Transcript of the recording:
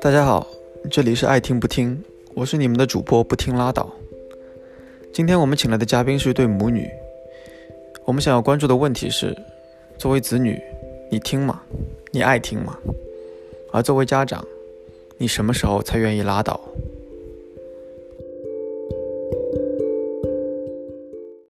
大家好这里是爱听不听我是你们的主播不听拉倒。今天我们请来的嘉宾是一对母女我们想要关注的问题是作为子女你听吗？你爱听吗？而作为家长你什么时候才愿意拉倒？